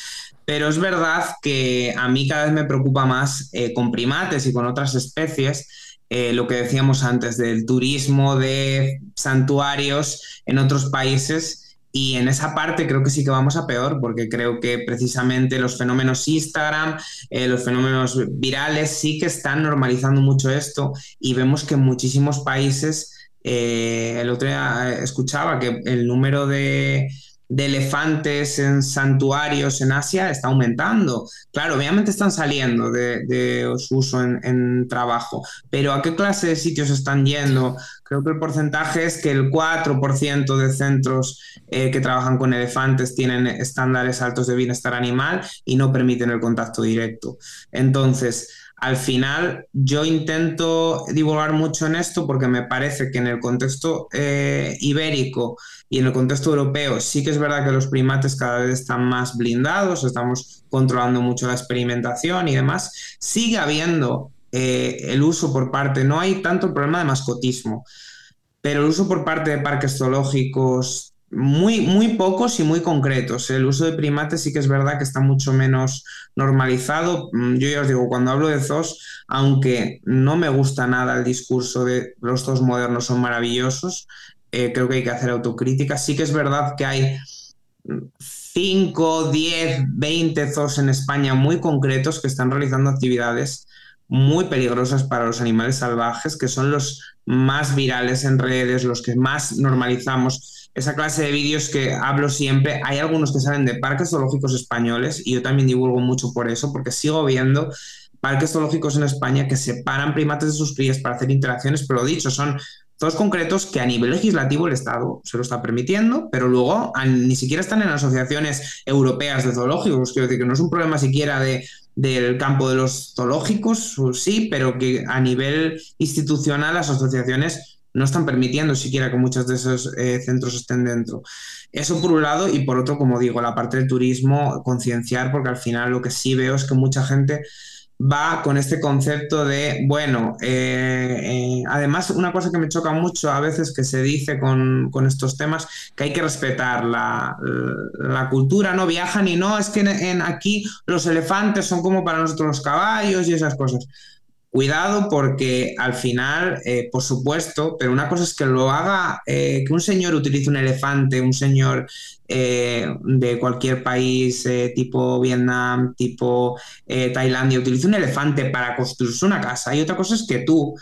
Pero es verdad que a mí cada vez me preocupa más eh, con primates y con otras especies lo que decíamos antes del turismo de santuarios en otros países. Y en esa parte creo que sí que vamos a peor, porque creo que precisamente los fenómenos Instagram, eh, los fenómenos virales sí que están normalizando mucho esto y vemos que en muchísimos países, el otro día escuchaba que el número de, de elefantes en santuarios en Asia está aumentando. Claro, obviamente están saliendo de, su uso en, trabajo, pero ¿a qué clase de sitios están yendo? Creo que el porcentaje es que el 4% de centros eh, que trabajan con elefantes tienen estándares altos de bienestar animal y no permiten el contacto directo. Entonces, al final yo intento divulgar mucho en esto porque me parece que en el contexto eh, ibérico y en el contexto europeo sí que es verdad que los primates cada vez están más blindados, estamos controlando mucho la experimentación y demás. Sigue habiendo eh, el uso por parte, no hay tanto el problema de mascotismo, pero el uso por parte de parques zoológicos muy, muy pocos y muy concretos. El uso de primates sí que es verdad que está mucho menos normalizado. Mm, yo ya os digo, cuando hablo de zoos, aunque no me gusta nada el discurso de los zoos modernos son maravillosos, eh, creo que hay que hacer autocrítica. Sí que es verdad que hay 5, 10, 20 zoos en España muy concretos que están realizando actividades muy peligrosas para los animales salvajes, que son los más virales en redes, los que más normalizamos. Esa clase de vídeos que hablo siempre, hay algunos que salen de parques zoológicos españoles y yo también divulgo mucho por eso, porque sigo viendo parques zoológicos en España que separan primates de sus crías para hacer interacciones, pero dicho, son todos concretos que a nivel legislativo el Estado se lo está permitiendo, pero luego ni siquiera están en asociaciones europeas de zoológicos. Quiero decir que no es un problema siquiera de, del campo de los zoológicos, sí, pero que a nivel institucional las asociaciones no están permitiendo siquiera que muchos de esos eh, centros estén dentro. Eso por un lado y por otro, como digo, la parte del turismo, concienciar, porque al final lo que sí veo es que mucha gente va con este concepto de, bueno, eh, eh, además una cosa que me choca mucho a veces que se dice con, estos temas, que hay que respetar la, cultura, no viajan y no, es que en, aquí los elefantes son como para nosotros los caballos y esas cosas. Cuidado porque al final, eh, por supuesto, pero una cosa es que lo haga, que un señor utilice un elefante, un señor eh, de cualquier país eh, tipo Vietnam, tipo eh, Tailandia, utilice un elefante para construirse una casa. Y otra cosa es que tú,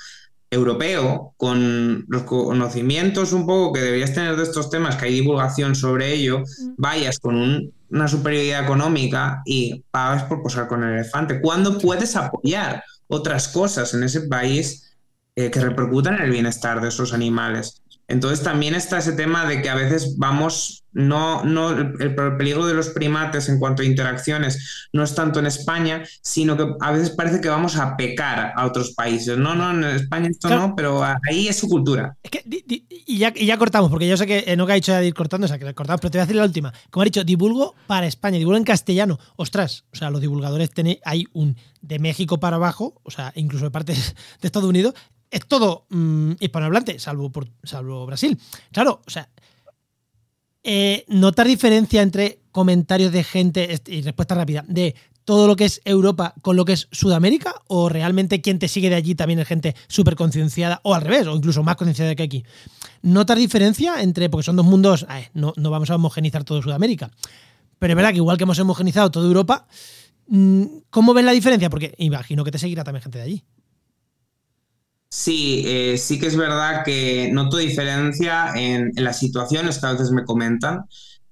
europeo, con los conocimientos un poco que deberías tener de estos temas, que hay divulgación sobre ello, mm. vayas con una superioridad económica y pagas por posar con el elefante. ¿Cuándo puedes apoyar otras cosas en ese país que repercutan en el bienestar de esos animales? Entonces también está ese tema de que a veces vamos, no, no, el, peligro de los primates en cuanto a interacciones no es tanto en España, sino que a veces parece que vamos a pecar a otros países. No, no, en España esto no, pero ahí es su cultura. Es que, y, ya, ya cortamos, porque yo sé que no que ha dicho de ir cortando, o sea, que cortamos, pero te voy a decir la última. Como ha dicho, divulgo para España, divulgo en castellano. Ostras, o sea, los divulgadores hay un de México para abajo, o sea, incluso de parte *laughs* de Estados Unidos, es todo mm, hispanohablante, salvo, salvo Brasil. Claro, o sea, eh, notar diferencia entre comentarios de gente y respuesta rápida de todo lo que es Europa con lo que es Sudamérica o realmente quien te sigue de allí también es gente súper concienciada o al revés o incluso más concienciada que aquí. Notar diferencia entre, porque son dos mundos, no, no, vamos a homogenizar todo Sudamérica, pero es verdad que igual que hemos homogenizado toda Europa, mm, ¿cómo ves la diferencia? Porque imagino que te seguirá también gente de allí. Sí, eh, sí que es verdad que noto diferencia en, las situaciones que a veces me comentan.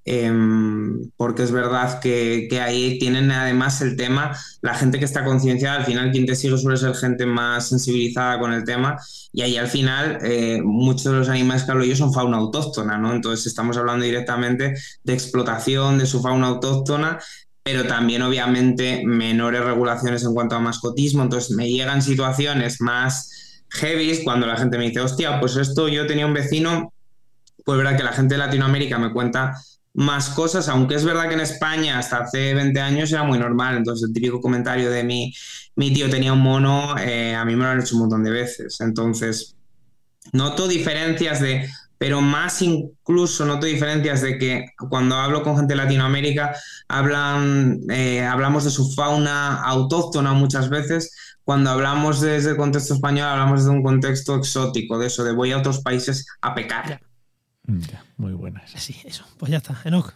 Em, porque es verdad que, ahí tienen además el tema, la gente que está concienciada, al final quien te sigue suele ser gente más sensibilizada con el tema y ahí al final eh, muchos de los animales que hablo yo son fauna autóctona, ¿no? Entonces estamos hablando directamente de explotación de su fauna autóctona pero también obviamente menores regulaciones en cuanto a mascotismo, entonces me llegan situaciones más heavy cuando la gente me dice, hostia, pues esto yo tenía un vecino, pues verdad que la gente de Latinoamérica me cuenta más cosas, aunque es verdad que en España hasta hace 20 años era muy normal, entonces el típico comentario de mi, mi tío tenía un mono, eh, a mí me lo han hecho un montón de veces, entonces noto diferencias de, pero más incluso noto diferencias de que cuando hablo con gente de Latinoamérica hablan, eh, hablamos de su fauna autóctona muchas veces, cuando hablamos desde el contexto español hablamos desde un contexto exótico, de eso, de voy a otros países a pecar. Ya, muy buena Sí, eso. Pues ya está, Enoch.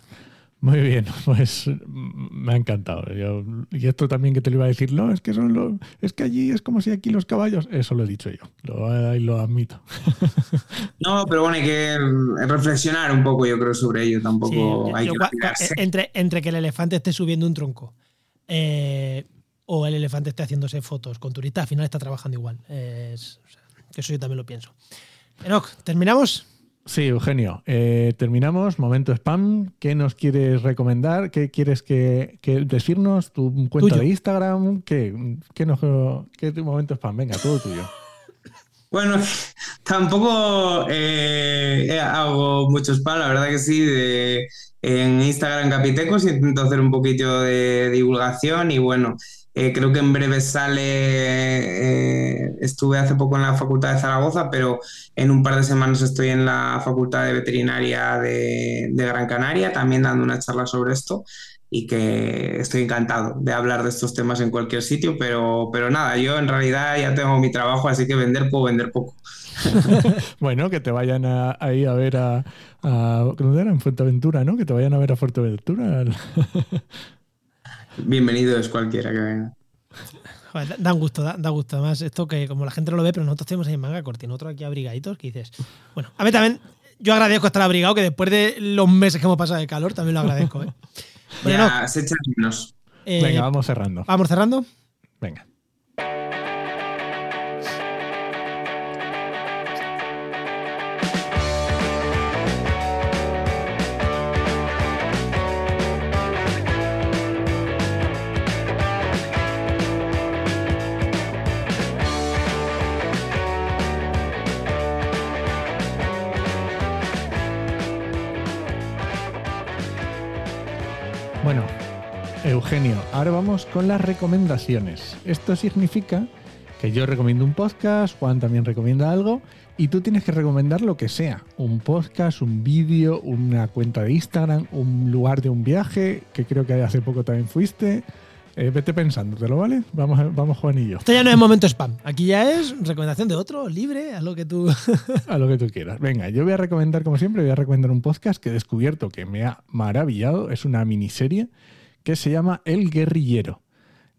Muy bien, pues me ha encantado. y esto también que te lo iba a decir, no, es que son los, es que allí es como si aquí los caballos, eso lo he dicho yo, lo, lo admito. *laughs* No, pero bueno, hay que reflexionar un poco, yo creo, sobre ello. Tampoco hay que entre, entre que el elefante esté subiendo un tronco eh, o el elefante esté haciéndose fotos con turistas, al final está trabajando igual. eso yo también lo pienso. Enoch, ¿terminamos? Sí, Eugenio. Eh, terminamos. Momento spam. ¿Qué nos quieres recomendar? ¿Qué quieres que, decirnos? ¿Tu cuenta de Instagram? ¿Qué, qué, momento spam? Venga, todo tuyo. *laughs* Bueno, tampoco eh, hago mucho spam, la verdad que sí. en Instagram Capitecos intento hacer un poquito de divulgación y bueno, eh, creo que en breve sale, eh, estuve hace poco en la Facultad de Zaragoza, pero en un par de semanas estoy en la Facultad de Veterinaria de, Gran Canaria, también dando una charla sobre esto y que estoy encantado de hablar de estos temas en cualquier sitio, pero, pero nada, yo en realidad ya tengo mi trabajo, así que vender puedo vender poco. *laughs* bueno, que te vayan ahí a ver a, a ¿cómo era? En Fuerteventura, ¿no? Que te vayan a ver a Fuerteventura. *laughs* Bienvenido es cualquiera que venga. Joder, da gusto, da, gusto. Además, esto que como la gente no lo ve, pero nosotros tenemos ahí en manga cortina, otro aquí abrigaditos, que dices. Bueno, a mí también, yo agradezco estar abrigado, que después de los meses que hemos pasado de calor, también lo agradezco. ¿eh? *laughs* ya, se echan menos. Eh, Venga, vamos cerrando. Vamos cerrando. Venga. Ahora vamos con las recomendaciones. Esto significa que yo recomiendo un podcast, Juan también recomienda algo, y tú tienes que recomendar lo que sea. Un podcast, un vídeo, una cuenta de Instagram, un lugar de un viaje, que creo que hace poco también fuiste. Eh, vete lo ¿vale? Vamos, vamos Juan y yo. Esto ya no es momento spam. Aquí ya es recomendación de otro, libre, a lo que tú... *laughs* a lo que tú quieras. Venga, yo voy a recomendar, como siempre, voy a recomendar un podcast que he descubierto que me ha maravillado. Es una miniserie que se llama El Guerrillero,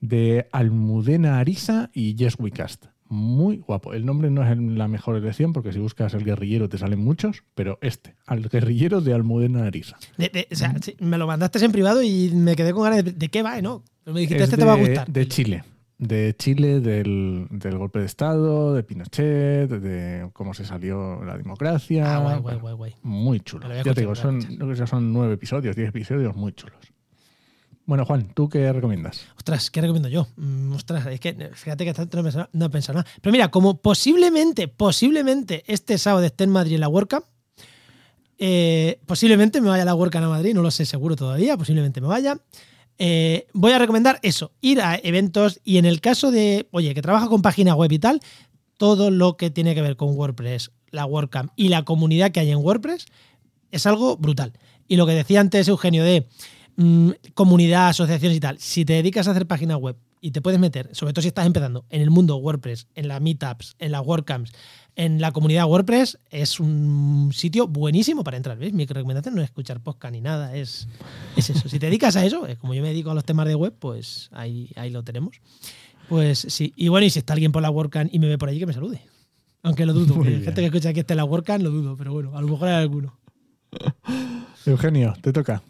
de Almudena Arisa y Jess Wicast. Muy guapo. El nombre no es la mejor elección porque si buscas El Guerrillero te salen muchos, pero este, Al Guerrillero de Almudena Arisa. o sea, me lo mandaste en privado y me quedé con ganas de, qué va, ¿no? Me dijiste, este te va a gustar. De Chile de Chile, del, golpe de Estado, de Pinochet, de cómo se salió la democracia. Ah, guay, guay, guay, Muy chulo. Ya te digo, son, son nueve episodios, diez episodios muy chulos. Bueno, Juan, ¿tú qué recomiendas? Ostras, ¿qué recomiendo yo? Mm, ostras, es que fíjate que no he pensado nada. Pero mira, como posiblemente, posiblemente este sábado esté en Madrid en la WordCamp, eh, posiblemente me vaya a la WordCamp a Madrid, no lo sé seguro todavía, posiblemente me vaya. Eh, voy a recomendar eso, ir a eventos y en el caso de, oye, que trabaja con página web y tal, todo lo que tiene que ver con WordPress, la WordCamp y la comunidad que hay en WordPress es algo brutal. Y lo que decía antes Eugenio de Mm, comunidad, asociaciones y tal, si te dedicas a hacer páginas web y te puedes meter, sobre todo si estás empezando, en el mundo WordPress, en las meetups, en las WordCamps, en la comunidad WordPress, es un sitio buenísimo para entrar. ¿Ves? Mi recomendación no es escuchar podcast ni nada, es, es eso. Si te dedicas a eso, como yo me dedico a los temas de web, pues ahí, ahí lo tenemos. Pues sí, y bueno, y si está alguien por la WordCamp y me ve por allí, que me salude. Aunque lo dudo, gente que escucha aquí esté en la WordCamp, lo dudo, pero bueno, a lo mejor hay alguno. Eugenio, te toca.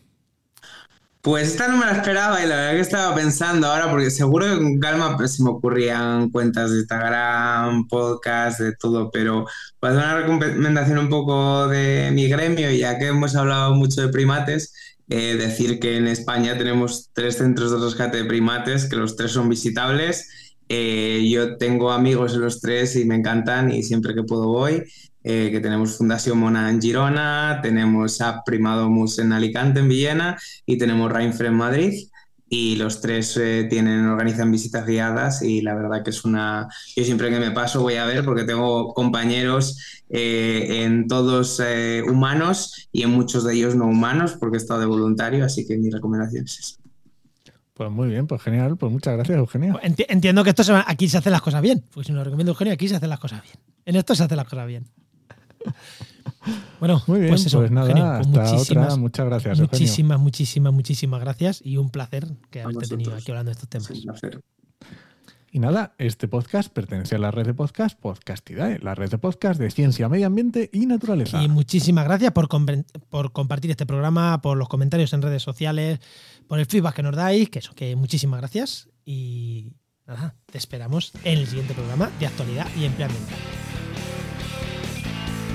Pues esta no me la esperaba y la verdad que estaba pensando ahora, porque seguro que con calma pues, se me ocurrían cuentas de Instagram, podcast, de todo, pero para hacer una recomendación un poco de mi gremio, ya que hemos hablado mucho de primates, eh, decir que en España tenemos tres centros de rescate de primates, que los tres son visitables. Eh, yo tengo amigos en los tres y me encantan y siempre que puedo voy. Eh, que tenemos Fundación Mona en Girona, tenemos a Primadomus en Alicante, en Villena, y tenemos Rainfre en Madrid. Y los tres eh, tienen, organizan visitas guiadas y la verdad que es una... Yo siempre que me paso voy a ver porque tengo compañeros eh, en todos humanos y en muchos de ellos no humanos porque he estado de voluntario, así que mi recomendación es esa. Pues muy bien, pues genial, pues muchas gracias Eugenio. Entiendo que esto se aquí se hacen las cosas bien, porque si no lo recomiendo Eugenio, aquí se hacen las cosas bien. En esto se hacen las cosas bien. *laughs* Bueno, Muy bien, pues eso, pues nada, Eugenio, pues hasta muchísimas, otra. Muchas gracias, muchísimas, Eugenio. muchísimas, muchísimas gracias y un placer que haberte tenido aquí hablando de estos temas. Es un placer. Y nada, este podcast pertenece a la red de podcast Podcastidae, la red de podcast de ciencia, medio ambiente y naturaleza. Y muchísimas gracias por, por compartir este programa, por los comentarios en redes sociales, por el feedback que nos dais, que eso, que muchísimas gracias. Y nada, te esperamos en el siguiente programa de actualidad y empleo ambiental.